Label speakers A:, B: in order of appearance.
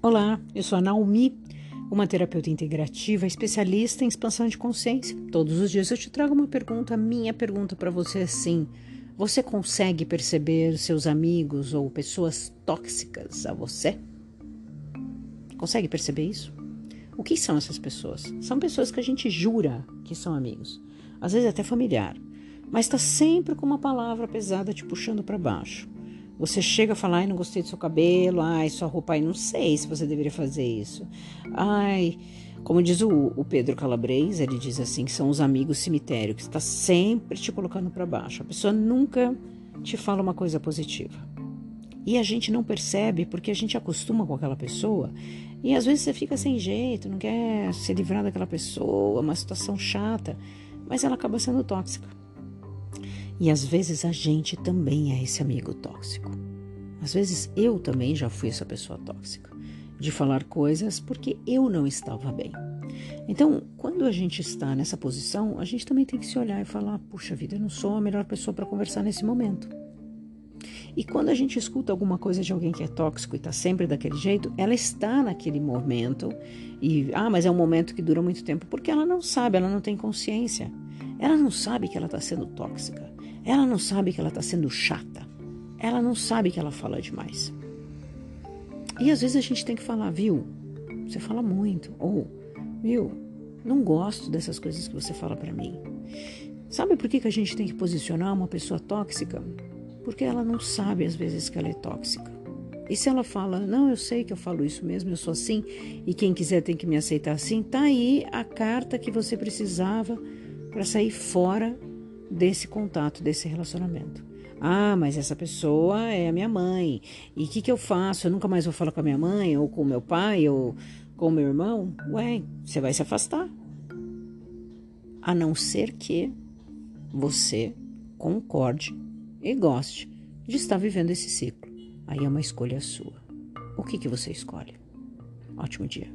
A: Olá, eu sou a Naomi, uma terapeuta integrativa especialista em expansão de consciência. Todos os dias eu te trago uma pergunta. Minha pergunta para você é sim: você consegue perceber seus amigos ou pessoas tóxicas a você? Consegue perceber isso? O que são essas pessoas? São pessoas que a gente jura que são amigos, às vezes até familiar, mas está sempre com uma palavra pesada te puxando para baixo você chega a falar, ai, não gostei do seu cabelo, ai, sua roupa, ai, não sei se você deveria fazer isso. Ai, como diz o, o Pedro Calabres, ele diz assim, que são os amigos cemitério, que está sempre te colocando para baixo. A pessoa nunca te fala uma coisa positiva. E a gente não percebe porque a gente acostuma com aquela pessoa e às vezes você fica sem jeito, não quer se livrar daquela pessoa, uma situação chata, mas ela acaba sendo tóxica. E às vezes a gente também é esse amigo tóxico. Às vezes eu também já fui essa pessoa tóxica, de falar coisas porque eu não estava bem. Então, quando a gente está nessa posição, a gente também tem que se olhar e falar: puxa vida, eu não sou a melhor pessoa para conversar nesse momento. E quando a gente escuta alguma coisa de alguém que é tóxico e está sempre daquele jeito, ela está naquele momento e, ah, mas é um momento que dura muito tempo, porque ela não sabe, ela não tem consciência. Ela não sabe que ela está sendo tóxica. Ela não sabe que ela está sendo chata. Ela não sabe que ela fala demais. E às vezes a gente tem que falar, viu? Você fala muito. Ou, viu? Não gosto dessas coisas que você fala para mim. Sabe por que, que a gente tem que posicionar uma pessoa tóxica? Porque ela não sabe às vezes que ela é tóxica. E se ela fala, não, eu sei que eu falo isso mesmo, eu sou assim, e quem quiser tem que me aceitar assim, tá aí a carta que você precisava para sair fora desse contato, desse relacionamento. Ah, mas essa pessoa é a minha mãe. E o que, que eu faço? Eu nunca mais vou falar com a minha mãe, ou com o meu pai, ou com o meu irmão? Ué, você vai se afastar. A não ser que você concorde e goste de estar vivendo esse ciclo. Aí é uma escolha sua. O que, que você escolhe? Ótimo dia.